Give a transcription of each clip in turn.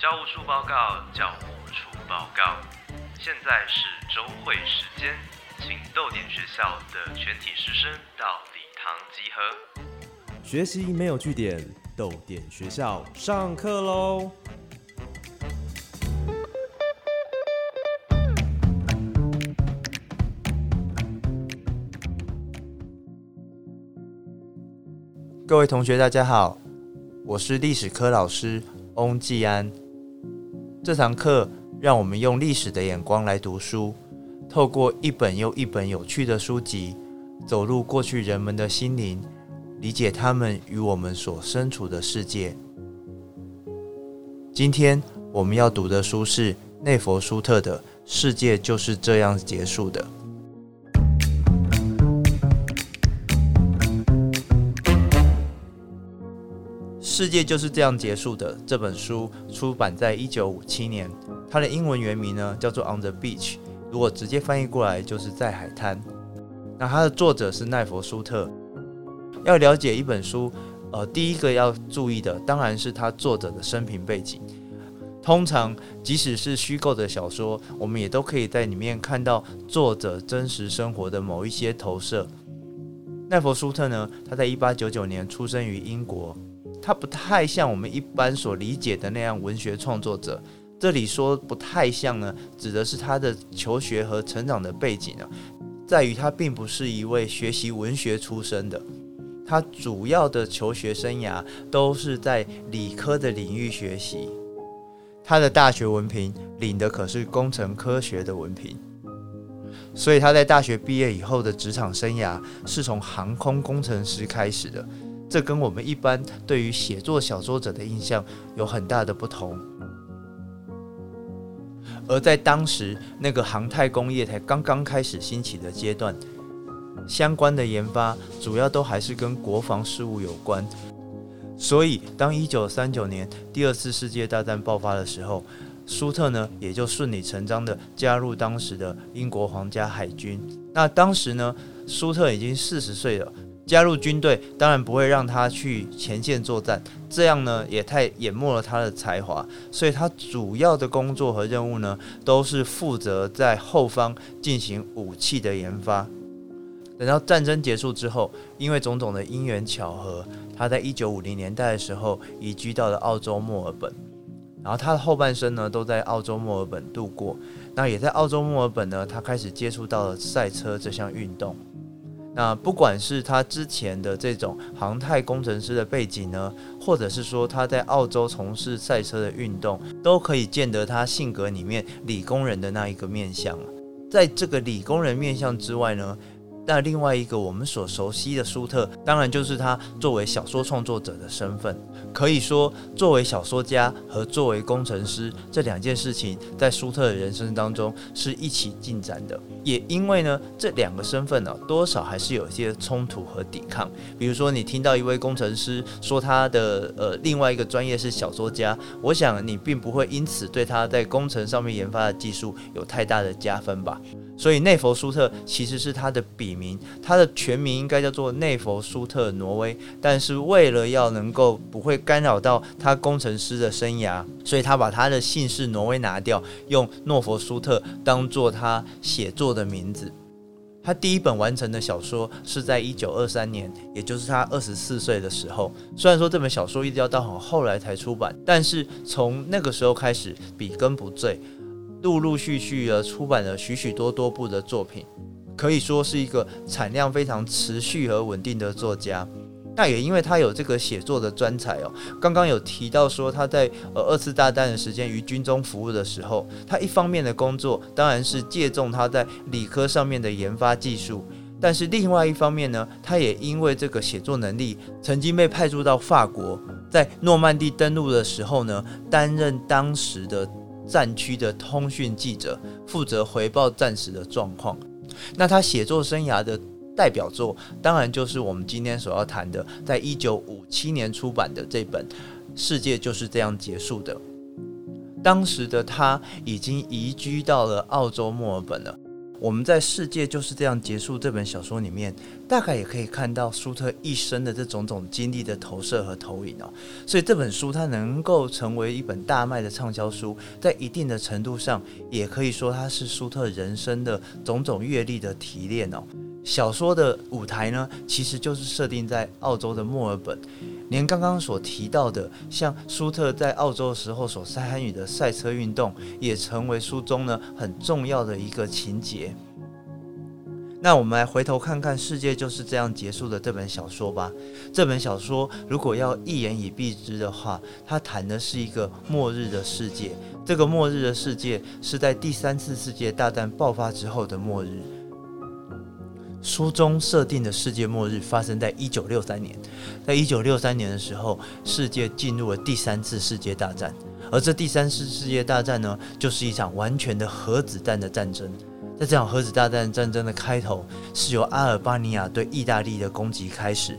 教务处报告，教务处报告。现在是周会时间，请豆点学校的全体师生到礼堂集合。学习没有据点，豆点学校上课喽！各位同学，大家好，我是历史科老师翁继安。这堂课让我们用历史的眼光来读书，透过一本又一本有趣的书籍，走入过去人们的心灵，理解他们与我们所身处的世界。今天我们要读的书是内佛舒特的《世界就是这样结束的》。世界就是这样结束的。这本书出版在一九五七年，它的英文原名呢叫做《On the Beach》，如果直接翻译过来就是在海滩。那它的作者是奈佛舒特。要了解一本书，呃，第一个要注意的当然是它作者的生平背景。通常，即使是虚构的小说，我们也都可以在里面看到作者真实生活的某一些投射。奈佛舒特呢，他在一八九九年出生于英国。他不太像我们一般所理解的那样文学创作者。这里说不太像呢，指的是他的求学和成长的背景啊，在于他并不是一位学习文学出身的。他主要的求学生涯都是在理科的领域学习。他的大学文凭领的可是工程科学的文凭，所以他在大学毕业以后的职场生涯是从航空工程师开始的。这跟我们一般对于写作小说者的印象有很大的不同。而在当时那个航太工业才刚刚开始兴起的阶段，相关的研发主要都还是跟国防事务有关。所以，当一九三九年第二次世界大战爆发的时候，舒特呢也就顺理成章的加入当时的英国皇家海军。那当时呢，舒特已经四十岁了。加入军队当然不会让他去前线作战，这样呢也太淹没了他的才华。所以他主要的工作和任务呢，都是负责在后方进行武器的研发。等到战争结束之后，因为种种的因缘巧合，他在一九五零年代的时候移居到了澳洲墨尔本，然后他的后半生呢都在澳洲墨尔本度过。那也在澳洲墨尔本呢，他开始接触到了赛车这项运动。那不管是他之前的这种航太工程师的背景呢，或者是说他在澳洲从事赛车的运动，都可以见得他性格里面理工人的那一个面相。在这个理工人面相之外呢。那另外一个我们所熟悉的舒特，当然就是他作为小说创作者的身份。可以说，作为小说家和作为工程师这两件事情，在舒特的人生当中是一起进展的。也因为呢，这两个身份呢，多少还是有一些冲突和抵抗。比如说，你听到一位工程师说他的呃另外一个专业是小说家，我想你并不会因此对他在工程上面研发的技术有太大的加分吧。所以内佛苏特其实是他的笔名，他的全名应该叫做内佛苏特挪威。但是为了要能够不会干扰到他工程师的生涯，所以他把他的姓氏挪威拿掉，用诺佛苏特当做他写作的名字。他第一本完成的小说是在一九二三年，也就是他二十四岁的时候。虽然说这本小说一直要到很后来才出版，但是从那个时候开始，笔耕不缀。陆陆续续的出版了许许多多部的作品，可以说是一个产量非常持续和稳定的作家。那也因为他有这个写作的专才哦。刚刚有提到说他在呃二次大战的时间于军中服务的时候，他一方面的工作当然是借重他在理科上面的研发技术，但是另外一方面呢，他也因为这个写作能力，曾经被派驻到法国，在诺曼底登陆的时候呢，担任当时的。战区的通讯记者负责回报战时的状况。那他写作生涯的代表作，当然就是我们今天所要谈的，在一九五七年出版的这本《世界就是这样结束的》。当时的他已经移居到了澳洲墨尔本了。我们在《世界就是这样结束》这本小说里面，大概也可以看到舒特一生的这种种经历的投射和投影哦。所以这本书它能够成为一本大卖的畅销书，在一定的程度上，也可以说它是舒特人生的种种阅历的提炼哦。小说的舞台呢，其实就是设定在澳洲的墨尔本。连刚刚所提到的，像舒特在澳洲时候所参与的赛车运动，也成为书中呢很重要的一个情节。那我们来回头看看《世界就是这样结束》的这本小说吧。这本小说如果要一言以蔽之的话，它谈的是一个末日的世界。这个末日的世界是在第三次世界大战爆发之后的末日。书中设定的世界末日发生在一九六三年，在一九六三年的时候，世界进入了第三次世界大战，而这第三次世界大战呢，就是一场完全的核子弹的战争。在这场核子大战战争的开头，是由阿尔巴尼亚对意大利的攻击开始，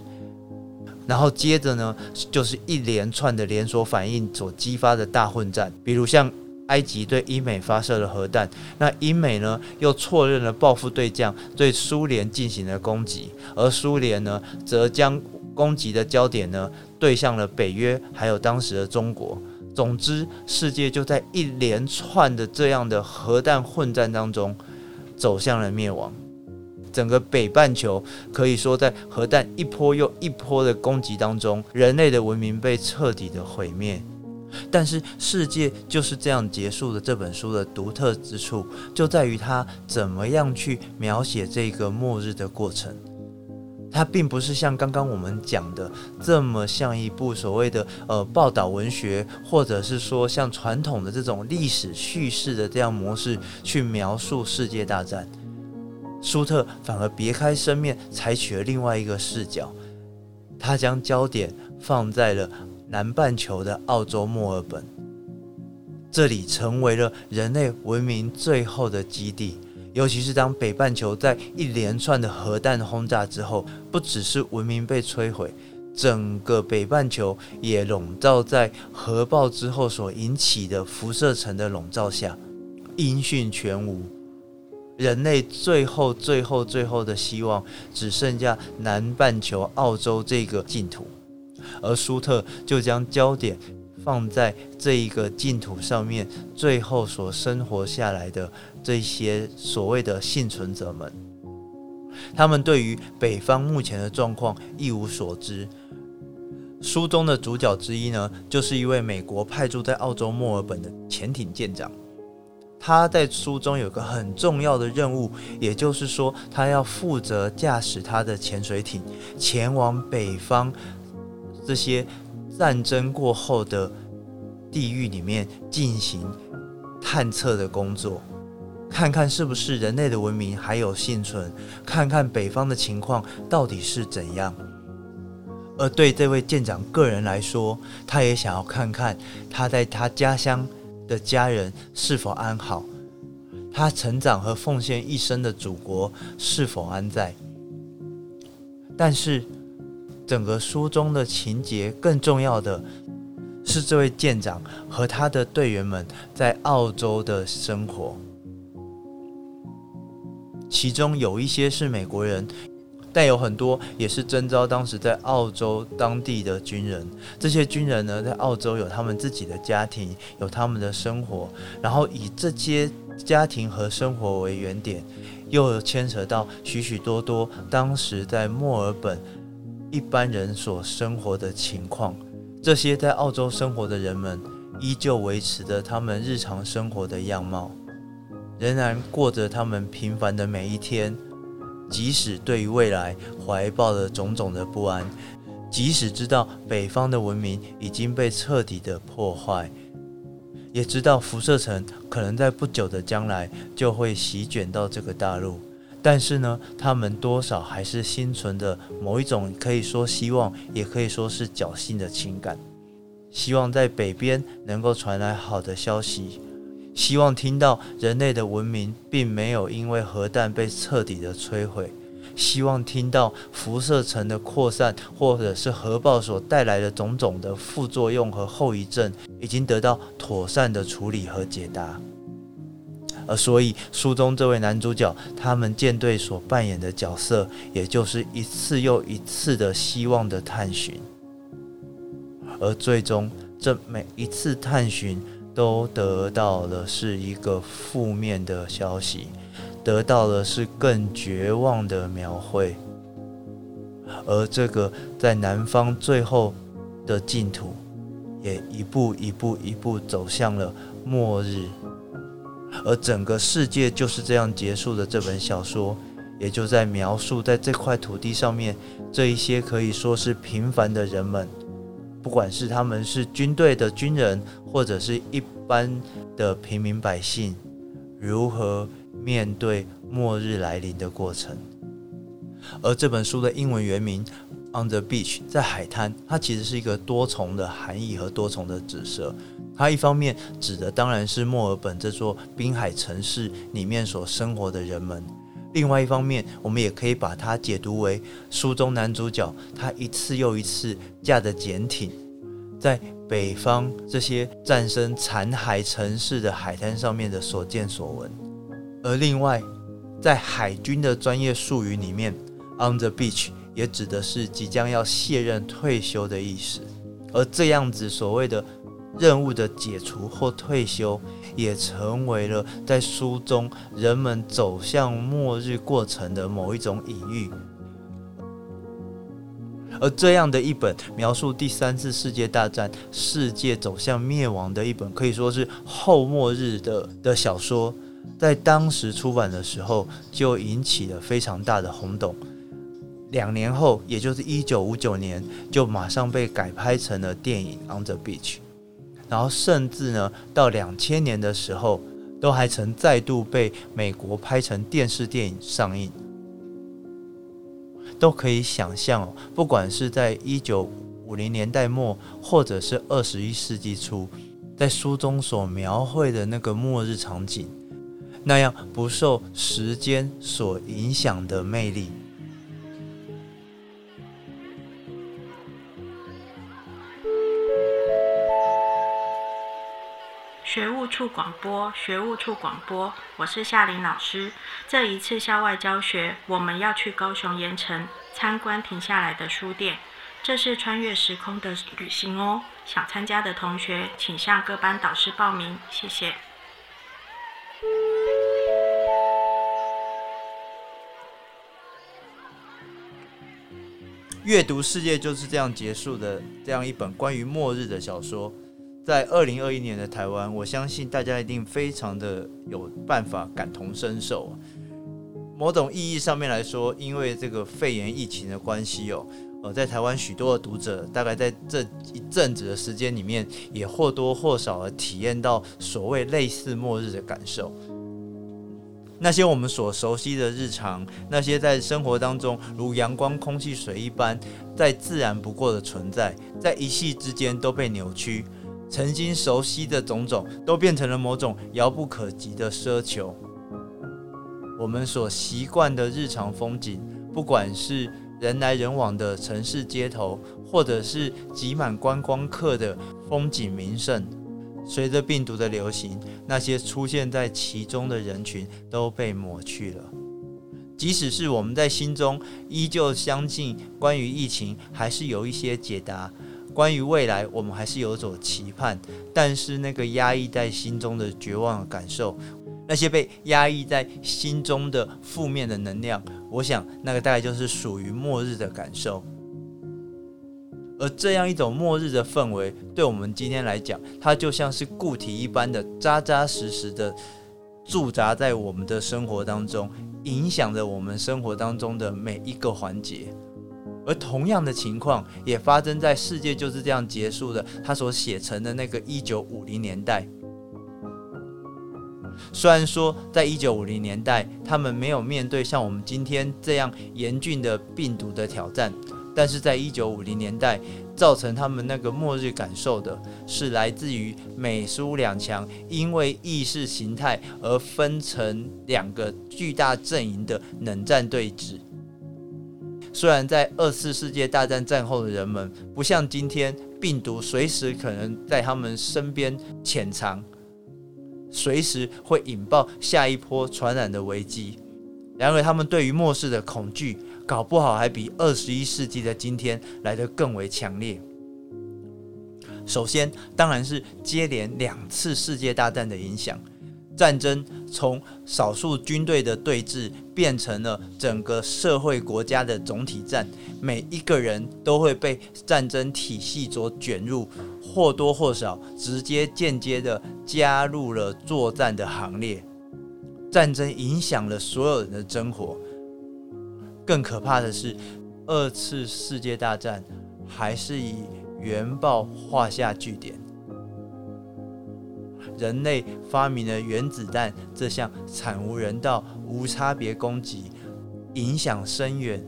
然后接着呢，就是一连串的连锁反应所激发的大混战，比如像。埃及对英美发射了核弹，那英美呢又错认了报复对象，对苏联进行了攻击，而苏联呢则将攻击的焦点呢对向了北约，还有当时的中国。总之，世界就在一连串的这样的核弹混战当中走向了灭亡。整个北半球可以说在核弹一波又一波的攻击当中，人类的文明被彻底的毁灭。但是世界就是这样结束的。这本书的独特之处就在于它怎么样去描写这个末日的过程。它并不是像刚刚我们讲的这么像一部所谓的呃报道文学，或者是说像传统的这种历史叙事的这样模式去描述世界大战。舒特反而别开生面，采取了另外一个视角，他将焦点放在了。南半球的澳洲墨尔本，这里成为了人类文明最后的基地。尤其是当北半球在一连串的核弹轰炸之后，不只是文明被摧毁，整个北半球也笼罩在核爆之后所引起的辐射层的笼罩下，音讯全无。人类最后、最后、最后的希望，只剩下南半球澳洲这个净土。而舒特就将焦点放在这一个净土上面，最后所生活下来的这些所谓的幸存者们，他们对于北方目前的状况一无所知。书中的主角之一呢，就是一位美国派驻在澳洲墨尔本的潜艇舰长，他在书中有个很重要的任务，也就是说，他要负责驾驶他的潜水艇前往北方。这些战争过后的地狱里面进行探测的工作，看看是不是人类的文明还有幸存，看看北方的情况到底是怎样。而对这位舰长个人来说，他也想要看看他在他家乡的家人是否安好，他成长和奉献一生的祖国是否安在。但是。整个书中的情节，更重要的是这位舰长和他的队员们在澳洲的生活。其中有一些是美国人，但有很多也是征召当时在澳洲当地的军人。这些军人呢，在澳洲有他们自己的家庭，有他们的生活，然后以这些家庭和生活为原点，又牵扯到许许多多当时在墨尔本。一般人所生活的情况，这些在澳洲生活的人们依旧维持着他们日常生活的样貌，仍然过着他们平凡的每一天。即使对于未来怀抱了种种的不安，即使知道北方的文明已经被彻底的破坏，也知道辐射层可能在不久的将来就会席卷到这个大陆。但是呢，他们多少还是心存着某一种可以说希望，也可以说是侥幸的情感，希望在北边能够传来好的消息，希望听到人类的文明并没有因为核弹被彻底的摧毁，希望听到辐射层的扩散或者是核爆所带来的种种的副作用和后遗症已经得到妥善的处理和解答。而所以书中这位男主角他们舰队所扮演的角色，也就是一次又一次的希望的探寻，而最终这每一次探寻都得到了是一个负面的消息，得到的是更绝望的描绘，而这个在南方最后的净土。也一步一步一步走向了末日，而整个世界就是这样结束的。这本小说也就在描述，在这块土地上面，这一些可以说是平凡的人们，不管是他们是军队的军人，或者是一般的平民百姓，如何面对末日来临的过程。而这本书的英文原名。On the beach，在海滩，它其实是一个多重的含义和多重的指涉。它一方面指的当然是墨尔本这座滨海城市里面所生活的人们；另外一方面，我们也可以把它解读为书中男主角他一次又一次驾着潜艇，在北方这些战胜残骸城市的海滩上面的所见所闻。而另外，在海军的专业术语里面，On the beach。也指的是即将要卸任退休的意思，而这样子所谓的任务的解除或退休，也成为了在书中人们走向末日过程的某一种隐喻。而这样的一本描述第三次世界大战、世界走向灭亡的一本，可以说是后末日的的小说，在当时出版的时候就引起了非常大的轰动。两年后，也就是一九五九年，就马上被改拍成了电影《On the Beach》，然后甚至呢，到两千年的时候，都还曾再度被美国拍成电视电影上映。都可以想象哦，不管是在一九五零年代末，或者是二十一世纪初，在书中所描绘的那个末日场景，那样不受时间所影响的魅力。处广播，学务处广播，我是夏玲老师。这一次校外教学，我们要去高雄盐城参观停下来的书店，这是穿越时空的旅行哦。想参加的同学，请向各班导师报名，谢谢。阅读世界就是这样结束的，这样一本关于末日的小说。在二零二一年的台湾，我相信大家一定非常的有办法感同身受。某种意义上面来说，因为这个肺炎疫情的关系哦，呃，在台湾许多的读者，大概在这一阵子的时间里面，也或多或少的体验到所谓类似末日的感受。那些我们所熟悉的日常，那些在生活当中如阳光、空气、水一般再自然不过的存在，在一夕之间都被扭曲。曾经熟悉的种种，都变成了某种遥不可及的奢求。我们所习惯的日常风景，不管是人来人往的城市街头，或者是挤满观光客的风景名胜，随着病毒的流行，那些出现在其中的人群都被抹去了。即使是我们在心中依旧相信，关于疫情还是有一些解答。关于未来，我们还是有所期盼，但是那个压抑在心中的绝望的感受，那些被压抑在心中的负面的能量，我想那个大概就是属于末日的感受。而这样一种末日的氛围，对我们今天来讲，它就像是固体一般的扎扎实实的驻扎在我们的生活当中，影响着我们生活当中的每一个环节。而同样的情况也发生在世界就是这样结束的。他所写成的那个一九五零年代，虽然说在一九五零年代他们没有面对像我们今天这样严峻的病毒的挑战，但是在一九五零年代造成他们那个末日感受的是来自于美苏两强因为意识形态而分成两个巨大阵营的冷战对峙。虽然在二次世界大战战后的人们不像今天病毒随时可能在他们身边潜藏，随时会引爆下一波传染的危机。然而，他们对于末世的恐惧，搞不好还比二十一世纪的今天来得更为强烈。首先，当然是接连两次世界大战的影响。战争从少数军队的对峙变成了整个社会国家的总体战，每一个人都会被战争体系所卷入，或多或少直接间接的加入了作战的行列。战争影响了所有人的生活。更可怕的是，二次世界大战还是以原爆画下句点。人类发明了原子弹这项惨无人道、无差别攻击，影响深远，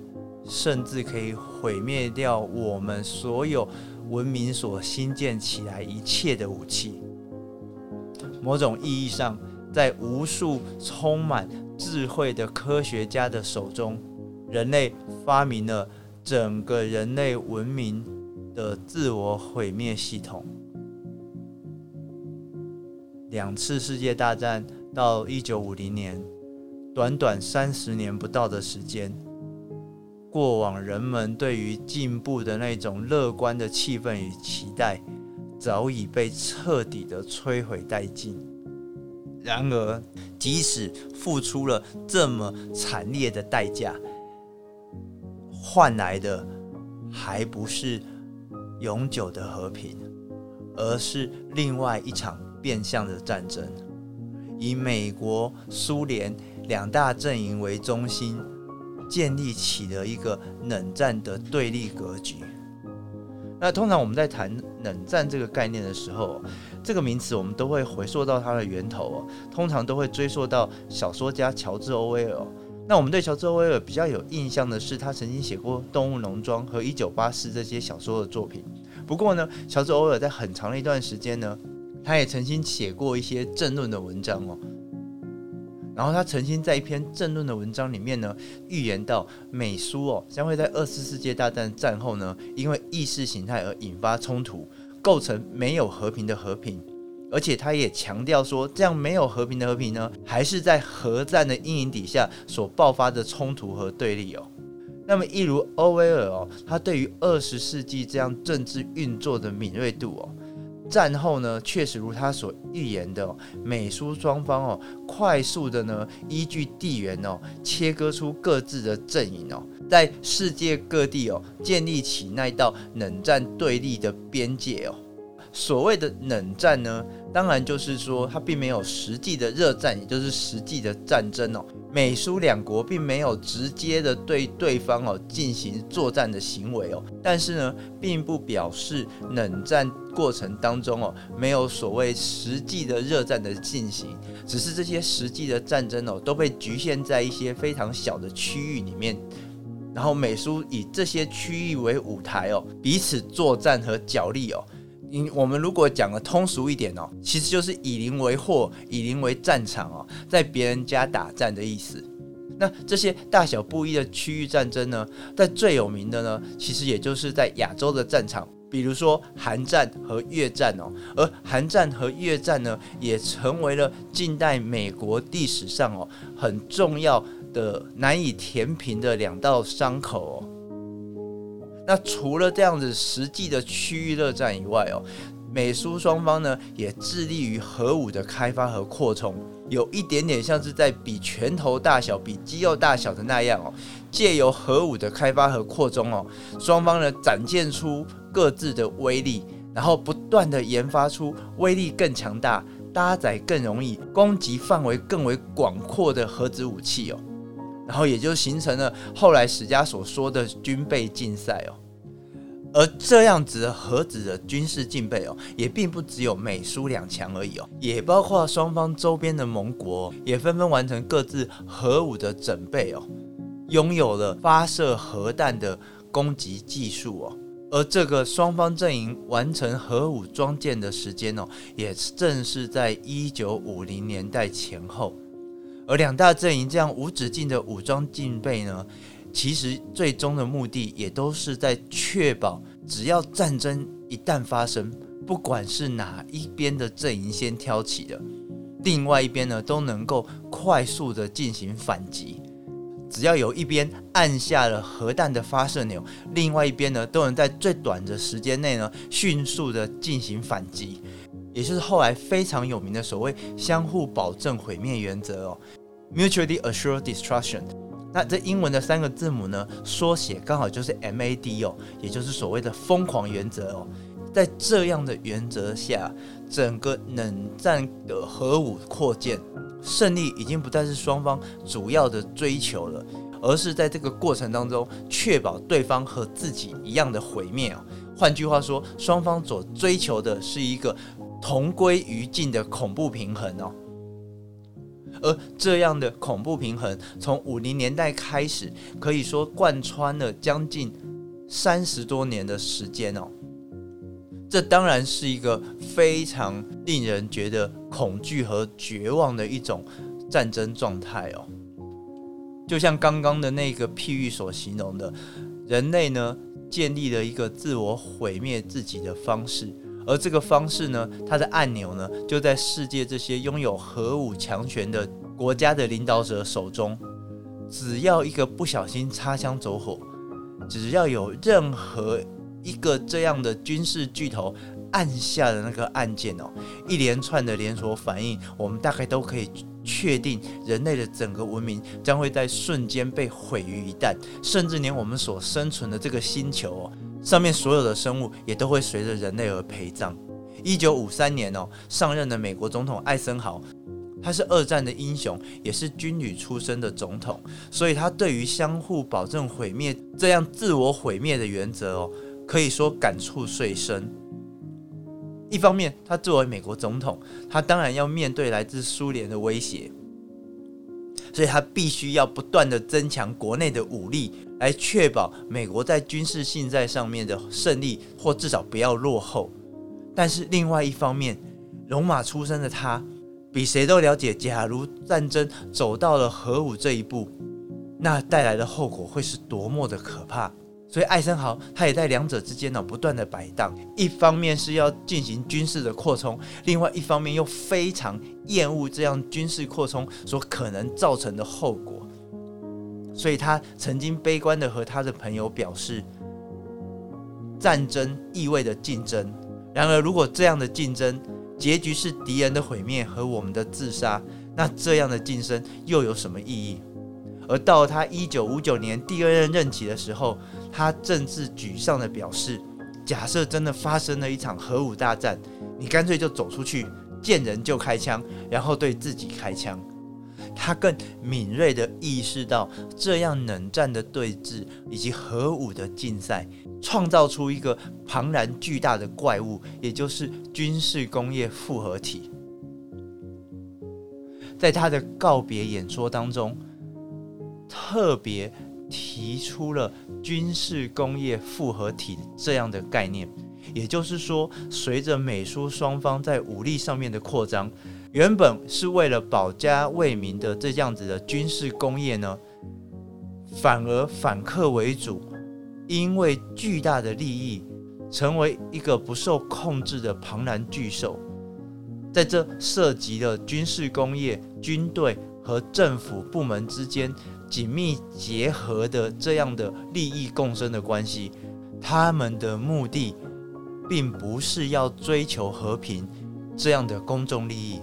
甚至可以毁灭掉我们所有文明所新建起来一切的武器。某种意义上，在无数充满智慧的科学家的手中，人类发明了整个人类文明的自我毁灭系统。两次世界大战到一九五零年，短短三十年不到的时间，过往人们对于进步的那种乐观的气氛与期待，早已被彻底的摧毁殆尽。然而，即使付出了这么惨烈的代价，换来的还不是永久的和平，而是另外一场。变相的战争，以美国、苏联两大阵营为中心，建立起了一个冷战的对立格局。那通常我们在谈冷战这个概念的时候，这个名词我们都会回溯到它的源头哦，通常都会追溯到小说家乔治·欧威尔。那我们对乔治·欧威尔比较有印象的是，他曾经写过《动物农庄》和《一九八四》这些小说的作品。不过呢，乔治·欧威尔在很长的一段时间呢。他也曾经写过一些政论的文章哦，然后他曾经在一篇政论的文章里面呢，预言到美苏哦将会在二次世界大战战后呢，因为意识形态而引发冲突，构成没有和平的和平，而且他也强调说，这样没有和平的和平呢，还是在核战的阴影底下所爆发的冲突和对立哦。那么，一如欧威尔哦，他对于二十世纪这样政治运作的敏锐度哦。战后呢，确实如他所预言的，美苏双方哦，快速的呢，依据地缘哦，切割出各自的阵营哦，在世界各地哦，建立起那道冷战对立的边界哦。所谓的冷战呢，当然就是说，它并没有实际的热战，也就是实际的战争哦。美苏两国并没有直接的对对方哦进行作战的行为哦，但是呢，并不表示冷战过程当中哦没有所谓实际的热战的进行，只是这些实际的战争哦都被局限在一些非常小的区域里面，然后美苏以这些区域为舞台哦，彼此作战和角力哦。你我们如果讲的通俗一点哦，其实就是以邻为祸，以邻为战场哦，在别人家打战的意思。那这些大小不一的区域战争呢，在最有名的呢，其实也就是在亚洲的战场，比如说韩战和越战哦。而韩战和越战呢，也成为了近代美国历史上哦很重要的难以填平的两道伤口哦。那除了这样子实际的区域热战以外哦，美苏双方呢也致力于核武的开发和扩充，有一点点像是在比拳头大小、比肌肉大小的那样哦，借由核武的开发和扩充哦，双方呢展现出各自的威力，然后不断的研发出威力更强大、搭载更容易、攻击范围更为广阔的核子武器哦。然后也就形成了后来史家所说的军备竞赛哦，而这样子的核子的军事竞备哦，也并不只有美苏两强而已哦，也包括双方周边的盟国也纷纷完成各自核武的准备哦，拥有了发射核弹的攻击技术哦，而这个双方阵营完成核武装建的时间哦，也正是在一九五零年代前后。而两大阵营这样无止境的武装竞备呢，其实最终的目的也都是在确保，只要战争一旦发生，不管是哪一边的阵营先挑起的，另外一边呢都能够快速的进行反击。只要有一边按下了核弹的发射钮，另外一边呢都能在最短的时间内呢迅速的进行反击，也就是后来非常有名的所谓相互保证毁灭原则哦，mutually assured destruction。那这英文的三个字母呢缩写刚好就是 MAD 哦，也就是所谓的疯狂原则哦。在这样的原则下，整个冷战的核武扩建。胜利已经不再是双方主要的追求了，而是在这个过程当中确保对方和自己一样的毁灭哦。换句话说，双方所追求的是一个同归于尽的恐怖平衡哦。而这样的恐怖平衡，从五零年代开始，可以说贯穿了将近三十多年的时间哦。这当然是一个非常令人觉得恐惧和绝望的一种战争状态哦。就像刚刚的那个譬喻所形容的，人类呢建立了一个自我毁灭自己的方式，而这个方式呢，它的按钮呢就在世界这些拥有核武强权的国家的领导者手中。只要一个不小心擦枪走火，只要有任何。一个这样的军事巨头按下的那个按键哦，一连串的连锁反应，我们大概都可以确定，人类的整个文明将会在瞬间被毁于一旦，甚至连我们所生存的这个星球哦，上面所有的生物也都会随着人类而陪葬。一九五三年哦，上任的美国总统艾森豪，他是二战的英雄，也是军旅出身的总统，所以他对于相互保证毁灭这样自我毁灭的原则哦。可以说感触最深。一方面，他作为美国总统，他当然要面对来自苏联的威胁，所以他必须要不断的增强国内的武力，来确保美国在军事竞赛上面的胜利，或至少不要落后。但是另外一方面，龙马出身的他，比谁都了解，假如战争走到了核武这一步，那带来的后果会是多么的可怕。所以艾森豪他也在两者之间呢不断的摆荡，一方面是要进行军事的扩充，另外一方面又非常厌恶这样军事扩充所可能造成的后果。所以他曾经悲观的和他的朋友表示，战争意味着竞争。然而，如果这样的竞争结局是敌人的毁灭和我们的自杀，那这样的竞争又有什么意义？而到他一九五九年第二任任期的时候，他政治沮丧的表示：“假设真的发生了一场核武大战，你干脆就走出去，见人就开枪，然后对自己开枪。”他更敏锐地意识到，这样冷战的对峙以及核武的竞赛，创造出一个庞然巨大的怪物，也就是军事工业复合体。在他的告别演说当中。特别提出了军事工业复合体这样的概念，也就是说，随着美苏双方在武力上面的扩张，原本是为了保家卫民的这样子的军事工业呢，反而反客为主，因为巨大的利益，成为一个不受控制的庞然巨兽，在这涉及了军事工业、军队和政府部门之间。紧密结合的这样的利益共生的关系，他们的目的并不是要追求和平这样的公众利益，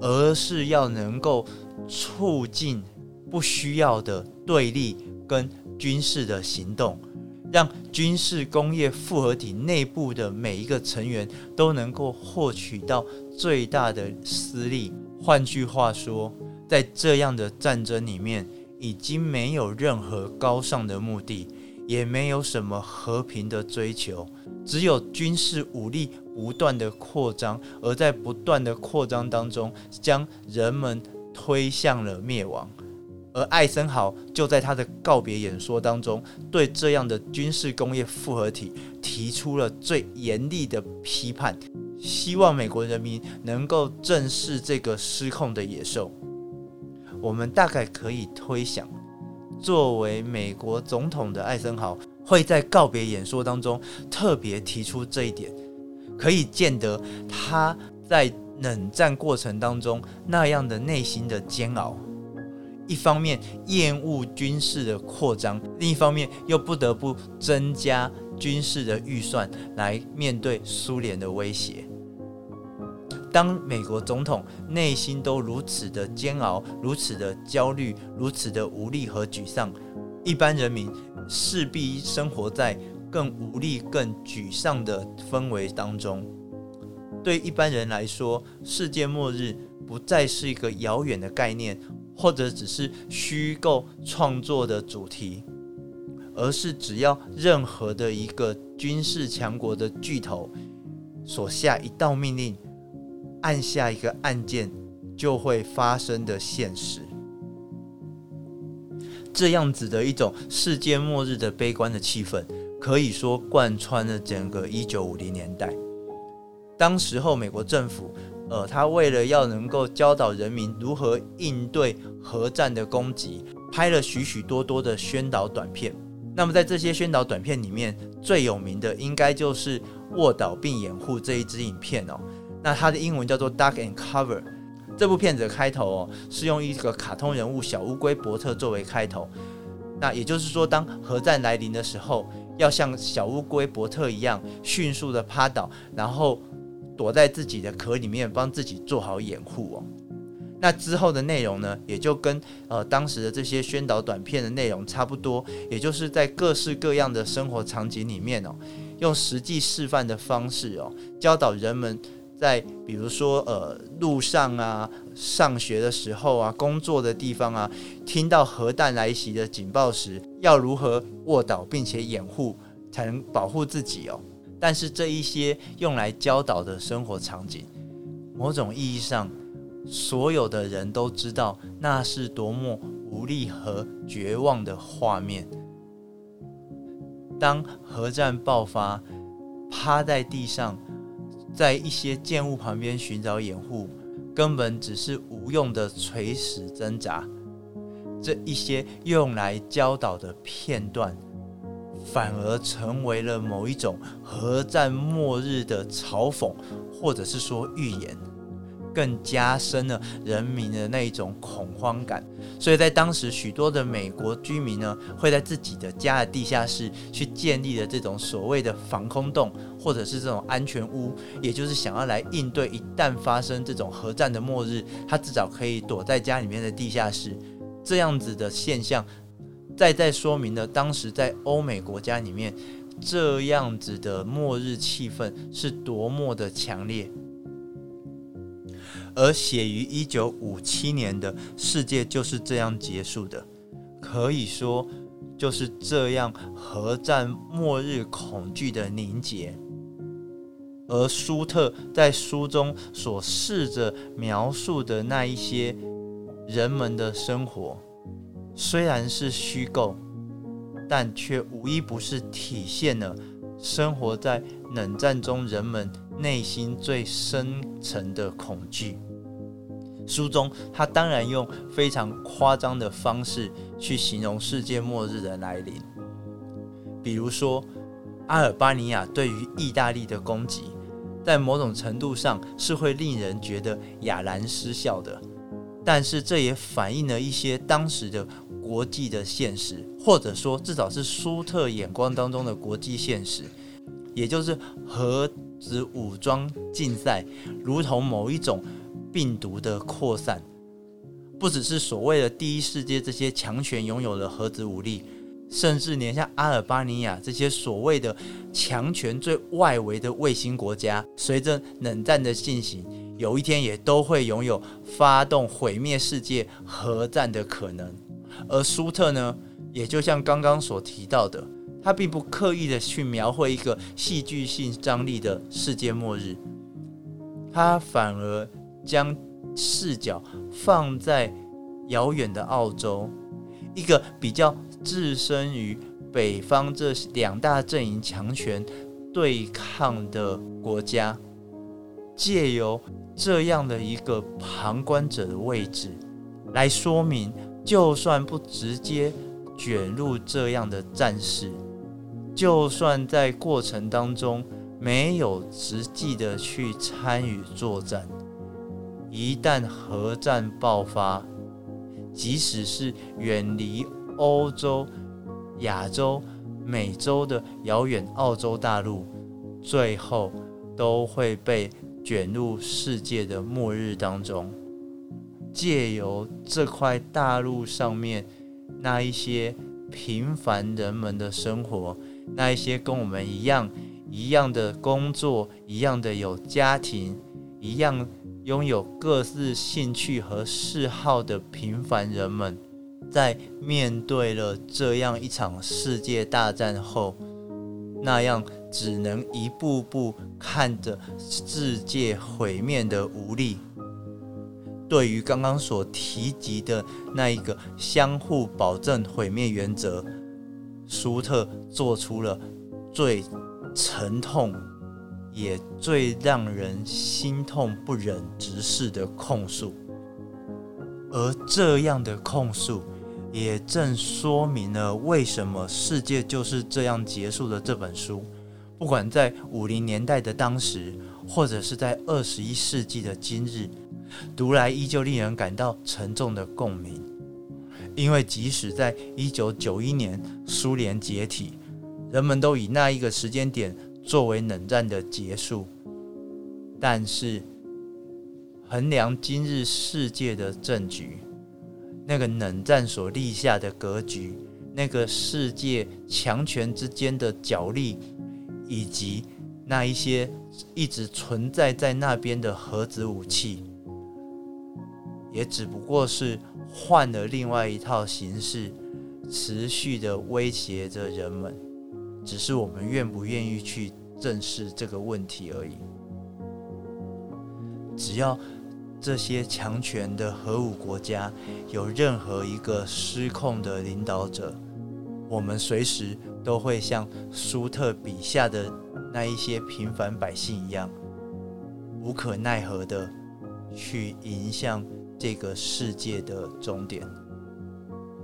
而是要能够促进不需要的对立跟军事的行动，让军事工业复合体内部的每一个成员都能够获取到最大的私利。换句话说，在这样的战争里面。已经没有任何高尚的目的，也没有什么和平的追求，只有军事武力不断的扩张，而在不断的扩张当中，将人们推向了灭亡。而艾森豪就在他的告别演说当中，对这样的军事工业复合体提出了最严厉的批判，希望美国人民能够正视这个失控的野兽。我们大概可以推想，作为美国总统的艾森豪会在告别演说当中特别提出这一点，可以见得他在冷战过程当中那样的内心的煎熬。一方面厌恶军事的扩张，另一方面又不得不增加军事的预算来面对苏联的威胁。当美国总统内心都如此的煎熬、如此的焦虑、如此的无力和沮丧，一般人民势必生活在更无力、更沮丧的氛围当中。对一般人来说，世界末日不再是一个遥远的概念。或者只是虚构创作的主题，而是只要任何的一个军事强国的巨头所下一道命令，按下一个按键就会发生的现实。这样子的一种世界末日的悲观的气氛，可以说贯穿了整个一九五零年代。当时候美国政府。呃，他为了要能够教导人民如何应对核战的攻击，拍了许许多多的宣导短片。那么在这些宣导短片里面，最有名的应该就是《卧倒并掩护》这一支影片哦。那它的英文叫做《Duck and Cover》。这部片子的开头哦，是用一个卡通人物小乌龟伯特作为开头。那也就是说，当核战来临的时候，要像小乌龟伯特一样迅速的趴倒，然后。躲在自己的壳里面，帮自己做好掩护哦。那之后的内容呢，也就跟呃当时的这些宣导短片的内容差不多，也就是在各式各样的生活场景里面哦，用实际示范的方式哦，教导人们在比如说呃路上啊、上学的时候啊、工作的地方啊，听到核弹来袭的警报时，要如何卧倒并且掩护，才能保护自己哦。但是这一些用来教导的生活场景，某种意义上，所有的人都知道那是多么无力和绝望的画面。当核战爆发，趴在地上，在一些建物旁边寻找掩护，根本只是无用的垂死挣扎。这一些用来教导的片段。反而成为了某一种核战末日的嘲讽，或者是说预言，更加深了人民的那一种恐慌感。所以在当时，许多的美国居民呢，会在自己的家的地下室去建立了这种所谓的防空洞，或者是这种安全屋，也就是想要来应对一旦发生这种核战的末日，他至少可以躲在家里面的地下室。这样子的现象。再再说明了当时在欧美国家里面，这样子的末日气氛是多么的强烈。而写于一九五七年的世界就是这样结束的，可以说就是这样核战末日恐惧的凝结。而舒特在书中所试着描述的那一些人们的生活。虽然是虚构，但却无一不是体现了生活在冷战中人们内心最深层的恐惧。书中他当然用非常夸张的方式去形容世界末日的来临，比如说阿尔巴尼亚对于意大利的攻击，在某种程度上是会令人觉得哑然失笑的，但是这也反映了一些当时的。国际的现实，或者说至少是舒特眼光当中的国际现实，也就是核子武装竞赛，如同某一种病毒的扩散。不只是所谓的第一世界这些强权拥有了核子武力，甚至连像阿尔巴尼亚这些所谓的强权最外围的卫星国家，随着冷战的进行，有一天也都会拥有发动毁灭世界核战的可能。而舒特呢，也就像刚刚所提到的，他并不刻意的去描绘一个戏剧性张力的世界末日，他反而将视角放在遥远的澳洲，一个比较置身于北方这两大阵营强权对抗的国家，借由这样的一个旁观者的位置来说明。就算不直接卷入这样的战事，就算在过程当中没有实际的去参与作战，一旦核战爆发，即使是远离欧洲、亚洲、美洲的遥远澳洲大陆，最后都会被卷入世界的末日当中。借由这块大陆上面那一些平凡人们的生活，那一些跟我们一样一样的工作，一样的有家庭，一样拥有各自兴趣和嗜好的平凡人们，在面对了这样一场世界大战后，那样只能一步步看着世界毁灭的无力。对于刚刚所提及的那一个相互保证毁灭原则，舒特做出了最沉痛也最让人心痛不忍直视的控诉，而这样的控诉，也正说明了为什么世界就是这样结束的。这本书，不管在五零年代的当时，或者是在二十一世纪的今日。读来依旧令人感到沉重的共鸣，因为即使在一九九一年苏联解体，人们都以那一个时间点作为冷战的结束，但是衡量今日世界的政局，那个冷战所立下的格局，那个世界强权之间的角力，以及那一些一直存在在那边的核子武器。也只不过是换了另外一套形式，持续的威胁着人们，只是我们愿不愿意去正视这个问题而已。只要这些强权的核武国家有任何一个失控的领导者，我们随时都会像舒特笔下的那一些平凡百姓一样，无可奈何的去迎向。这个世界的终点，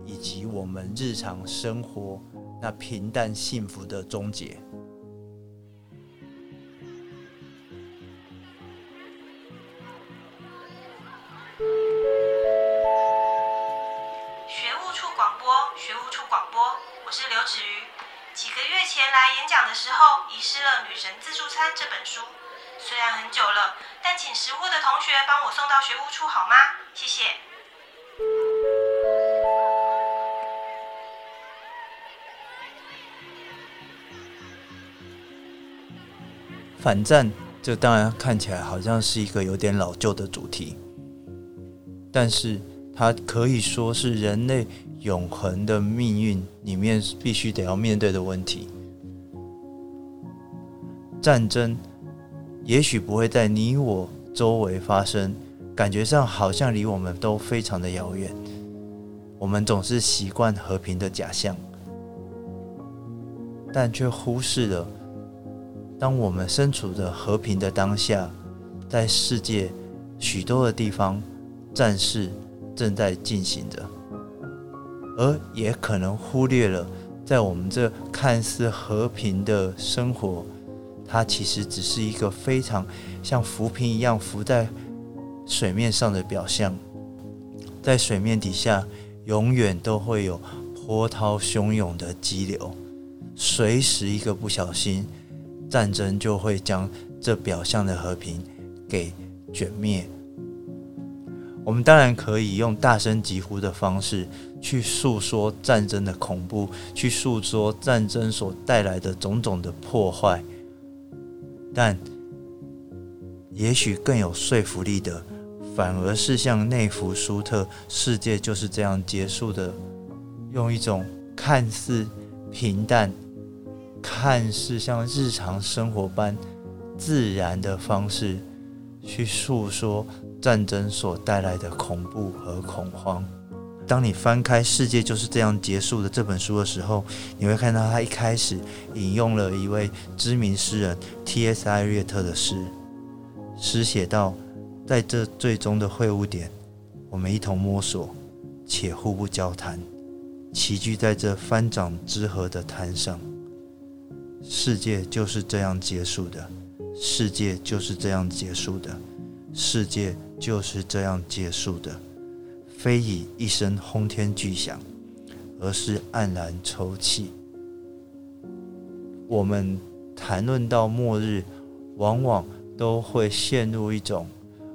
以及我们日常生活那平淡幸福的终结。反战，这当然看起来好像是一个有点老旧的主题，但是它可以说是人类永恒的命运里面必须得要面对的问题。战争。也许不会在你我周围发生，感觉上好像离我们都非常的遥远。我们总是习惯和平的假象，但却忽视了，当我们身处的和平的当下，在世界许多的地方，战事正在进行着，而也可能忽略了，在我们这看似和平的生活。它其实只是一个非常像浮萍一样浮在水面上的表象，在水面底下永远都会有波涛汹涌的激流，随时一个不小心，战争就会将这表象的和平给卷灭。我们当然可以用大声疾呼的方式去诉说战争的恐怖，去诉说战争所带来的种种的破坏。但也许更有说服力的，反而是像内弗舒特，世界就是这样结束的，用一种看似平淡、看似像日常生活般自然的方式，去诉说战争所带来的恐怖和恐慌。当你翻开《世界就是这样结束的》这本书的时候，你会看到他一开始引用了一位知名诗人 T.S. 艾略特的诗，诗写道：“在这最终的会晤点，我们一同摸索，且互不交谈，齐聚在这翻掌之河的滩上。世界就是这样结束的，世界就是这样结束的，世界就是这样结束的，非以一声轰天巨响，而是黯然抽泣。我们谈论到末日，往往都会陷入一种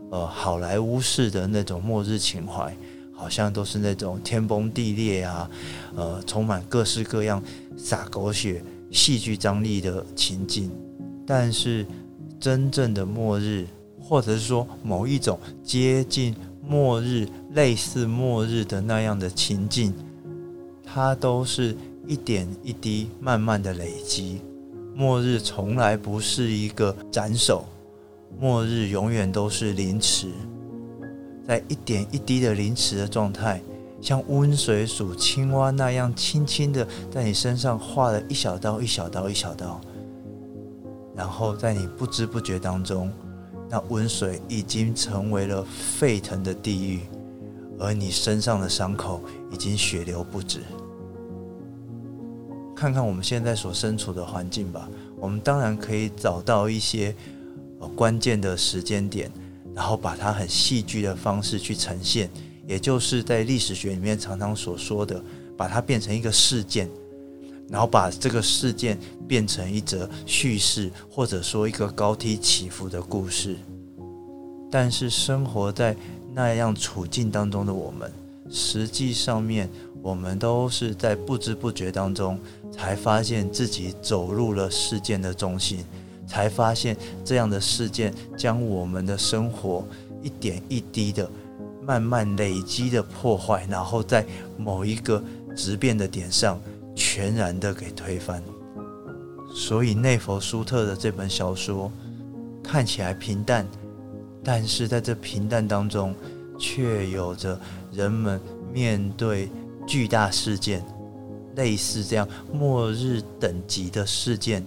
呃好莱坞式的那种末日情怀，好像都是那种天崩地裂啊，呃，充满各式各样洒狗血、戏剧张力的情景。但是，真正的末日，或者是说某一种接近末日、类似末日的那样的情境，它都是。一点一滴，慢慢的累积。末日从来不是一个斩首，末日永远都是凌迟，在一点一滴的凌迟的状态，像温水鼠青蛙那样，轻轻的在你身上划了一小刀、一小刀、一小刀，然后在你不知不觉当中，那温水已经成为了沸腾的地狱，而你身上的伤口已经血流不止。看看我们现在所身处的环境吧，我们当然可以找到一些关键的时间点，然后把它很戏剧的方式去呈现，也就是在历史学里面常常所说的，把它变成一个事件，然后把这个事件变成一则叙事，或者说一个高低起伏的故事。但是生活在那样处境当中的我们，实际上面我们都是在不知不觉当中。才发现自己走入了事件的中心，才发现这样的事件将我们的生活一点一滴的慢慢累积的破坏，然后在某一个质变的点上全然的给推翻。所以内佛舒特的这本小说看起来平淡，但是在这平淡当中，却有着人们面对巨大事件。类似这样末日等级的事件，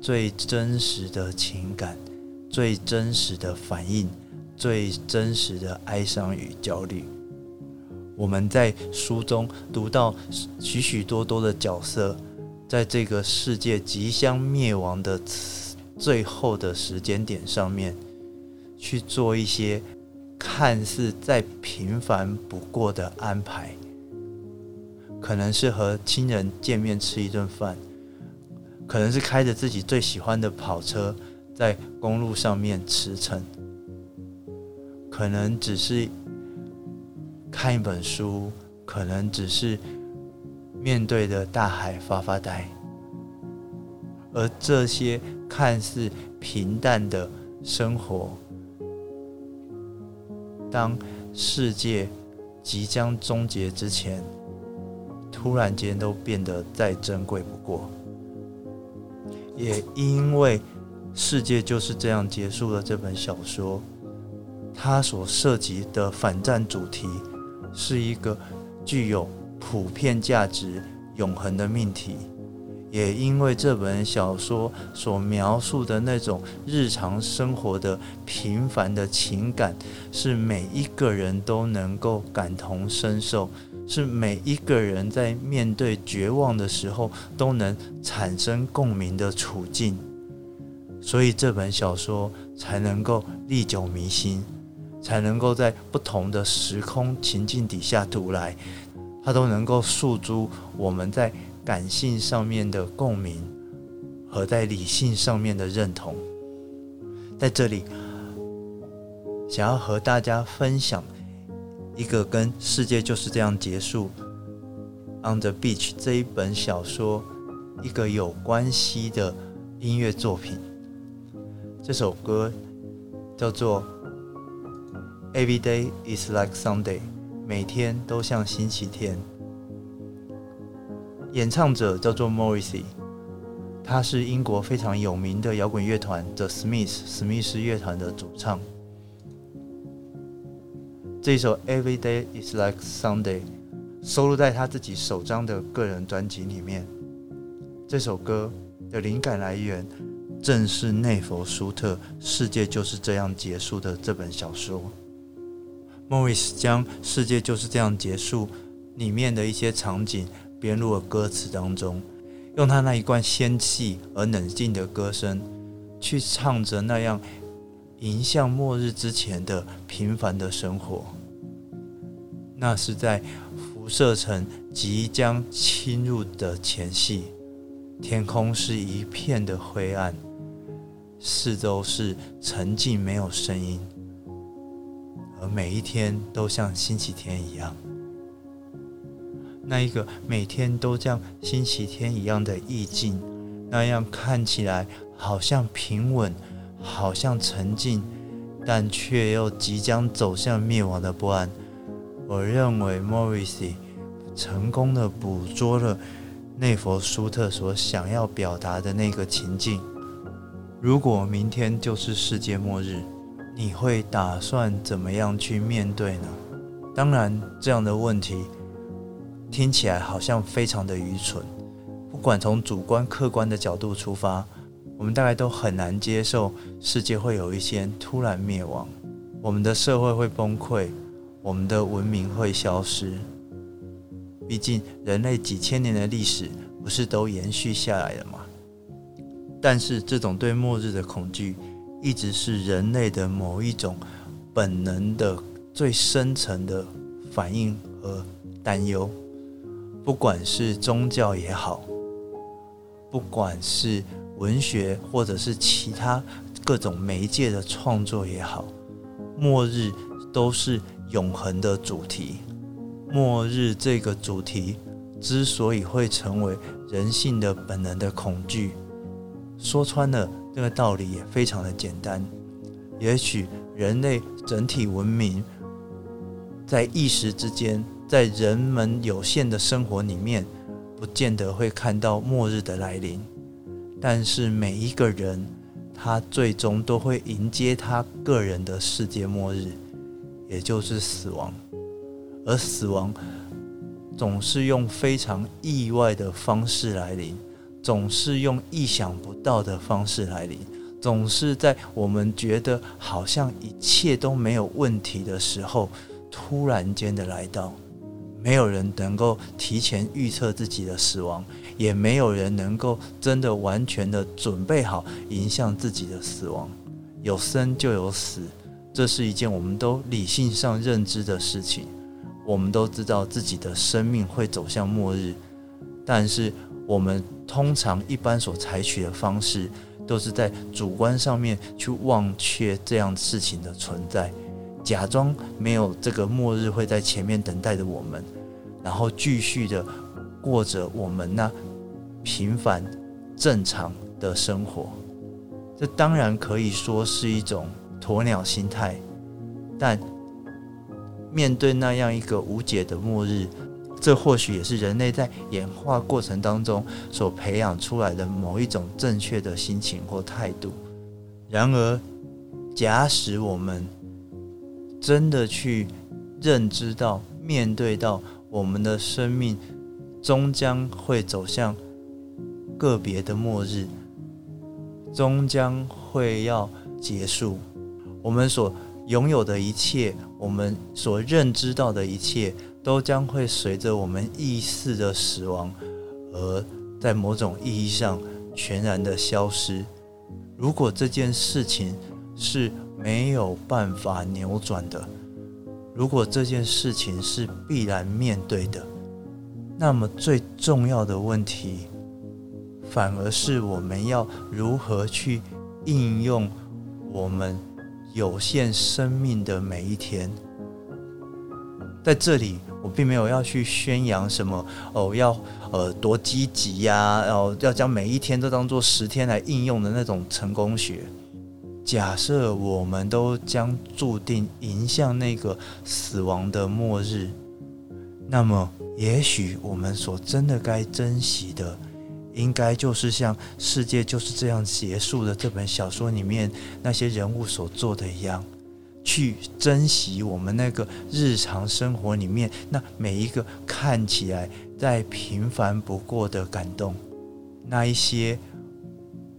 最真实的情感，最真实的反应，最真实的哀伤与焦虑。我们在书中读到许许多多的角色，在这个世界即将灭亡的最后的时间点上面，去做一些看似再平凡不过的安排。可能是和亲人见面吃一顿饭，可能是开着自己最喜欢的跑车在公路上面驰骋，可能只是看一本书，可能只是面对着大海发发呆，而这些看似平淡的生活，当世界即将终结之前。突然间都变得再珍贵不过，也因为世界就是这样结束了。这本小说，它所涉及的反战主题是一个具有普遍价值、永恒的命题。也因为这本小说所描述的那种日常生活的平凡的情感，是每一个人都能够感同身受。是每一个人在面对绝望的时候都能产生共鸣的处境，所以这本小说才能够历久弥新，才能够在不同的时空情境底下读来，它都能够诉诸我们在感性上面的共鸣和在理性上面的认同。在这里，想要和大家分享。一个跟世界就是这样结束，《On the Beach》这一本小说，一个有关系的音乐作品。这首歌叫做《Every Day Is Like Sunday》，每天都像星期天。演唱者叫做 Morrissey，他是英国非常有名的摇滚乐团 The Smiths（ 史密斯乐团）的主唱。这首《Every Day Is Like Sunday》收录在他自己首张的个人专辑里面。这首歌的灵感来源正是内佛舒特《世界就是这样结束》的这本小说。莫里斯将《世界就是这样结束》里面的一些场景编入了歌词当中，用他那一贯纤细而冷静的歌声，去唱着那样迎向末日之前的平凡的生活。那是在辐射层即将侵入的前夕，天空是一片的灰暗，四周是沉静，没有声音，而每一天都像星期天一样。那一个每天都像星期天一样的意境，那样看起来好像平稳，好像沉静，但却又即将走向灭亡的不安。我认为莫里斯成功的捕捉了内佛舒特所想要表达的那个情境。如果明天就是世界末日，你会打算怎么样去面对呢？当然，这样的问题。听起来好像非常的愚蠢。不管从主观、客观的角度出发，我们大概都很难接受世界会有一天突然灭亡，我们的社会会崩溃，我们的文明会消失。毕竟人类几千年的历史不是都延续下来了吗？但是这种对末日的恐惧，一直是人类的某一种本能的最深层的反应和担忧。不管是宗教也好，不管是文学或者是其他各种媒介的创作也好，末日都是永恒的主题。末日这个主题之所以会成为人性的本能的恐惧，说穿了，这个道理也非常的简单。也许人类整体文明在一时之间。在人们有限的生活里面，不见得会看到末日的来临，但是每一个人，他最终都会迎接他个人的世界末日，也就是死亡。而死亡总是用非常意外的方式来临，总是用意想不到的方式来临，总是在我们觉得好像一切都没有问题的时候，突然间的来到。没有人能够提前预测自己的死亡，也没有人能够真的完全的准备好迎向自己的死亡。有生就有死，这是一件我们都理性上认知的事情。我们都知道自己的生命会走向末日，但是我们通常一般所采取的方式，都是在主观上面去忘却这样事情的存在。假装没有这个末日会在前面等待着我们，然后继续的过着我们那平凡正常的生活。这当然可以说是一种鸵鸟心态，但面对那样一个无解的末日，这或许也是人类在演化过程当中所培养出来的某一种正确的心情或态度。然而，假使我们真的去认知到、面对到我们的生命终将会走向个别的末日，终将会要结束。我们所拥有的一切，我们所认知到的一切，都将会随着我们意识的死亡，而在某种意义上全然的消失。如果这件事情是，没有办法扭转的。如果这件事情是必然面对的，那么最重要的问题，反而是我们要如何去应用我们有限生命的每一天。在这里，我并没有要去宣扬什么哦，要呃多积极呀，然后要将每一天都当做十天来应用的那种成功学。假设我们都将注定迎向那个死亡的末日，那么也许我们所真的该珍惜的，应该就是像《世界就是这样结束的》这本小说里面那些人物所做的一样，去珍惜我们那个日常生活里面那每一个看起来再平凡不过的感动，那一些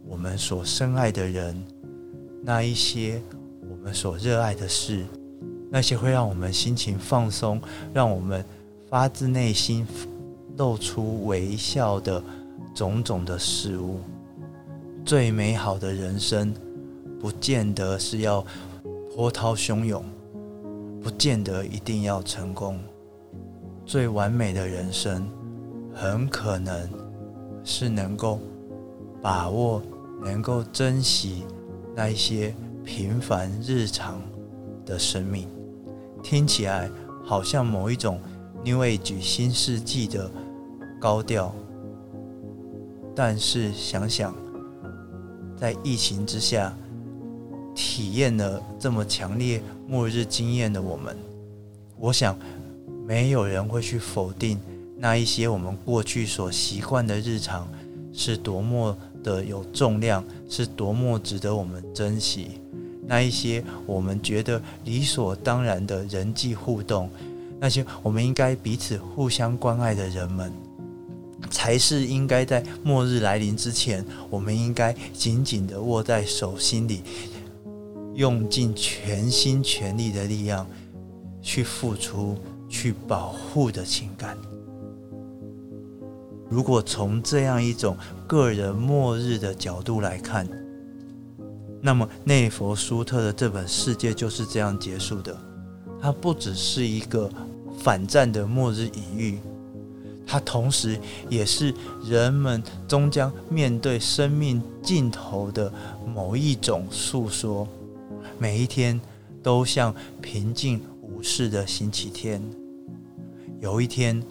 我们所深爱的人。那一些我们所热爱的事，那些会让我们心情放松，让我们发自内心露出微笑的种种的事物，最美好的人生，不见得是要波涛汹涌，不见得一定要成功。最完美的人生，很可能是能够把握、能够珍惜那一些平凡日常的生命。听起来好像某一种 New Age 新世纪的高调，但是想想，在疫情之下，体验了这么强烈末日经验的我们，我想。没有人会去否定那一些我们过去所习惯的日常是多么的有重量，是多么值得我们珍惜。那一些我们觉得理所当然的人际互动，那些我们应该彼此互相关爱的人们，才是应该在末日来临之前，我们应该紧紧的握在手心里，用尽全心全力的力量去付出。去保护的情感。如果从这样一种个人末日的角度来看，那么内佛舒特的这本世界就是这样结束的。它不只是一个反战的末日隐喻，它同时也是人们终将面对生命尽头的某一种诉说。每一天都像平静无事的星期天。有一天，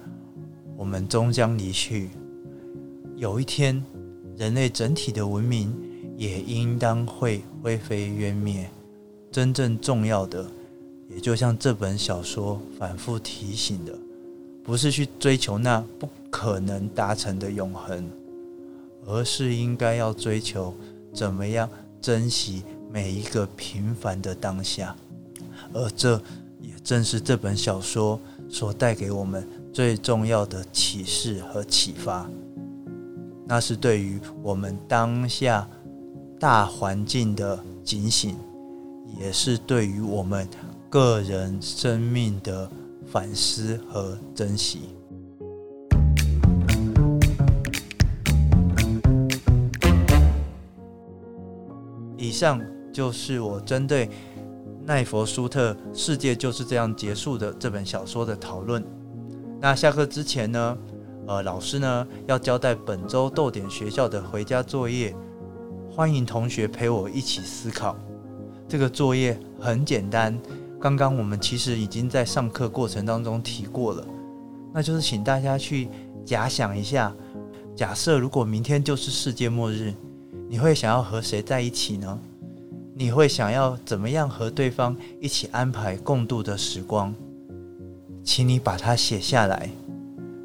我们终将离去；有一天，人类整体的文明也应当会灰飞烟灭。真正重要的，也就像这本小说反复提醒的，不是去追求那不可能达成的永恒，而是应该要追求怎么样珍惜每一个平凡的当下。而这也正是这本小说。所带给我们最重要的启示和启发，那是对于我们当下大环境的警醒，也是对于我们个人生命的反思和珍惜。以上就是我针对。奈佛舒特世界就是这样结束的这本小说的讨论。那下课之前呢，呃，老师呢要交代本周逗点学校的回家作业，欢迎同学陪我一起思考。这个作业很简单，刚刚我们其实已经在上课过程当中提过了，那就是请大家去假想一下，假设如果明天就是世界末日，你会想要和谁在一起呢？你会想要怎么样和对方一起安排共度的时光？请你把它写下来，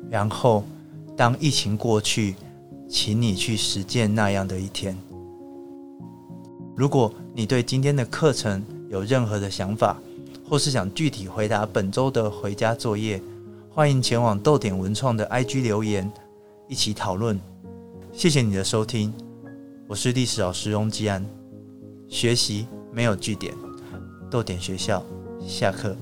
然后当疫情过去，请你去实践那样的一天。如果你对今天的课程有任何的想法，或是想具体回答本周的回家作业，欢迎前往豆点文创的 IG 留言，一起讨论。谢谢你的收听，我是历史老师翁基安。学习没有据点，逗点学校下课。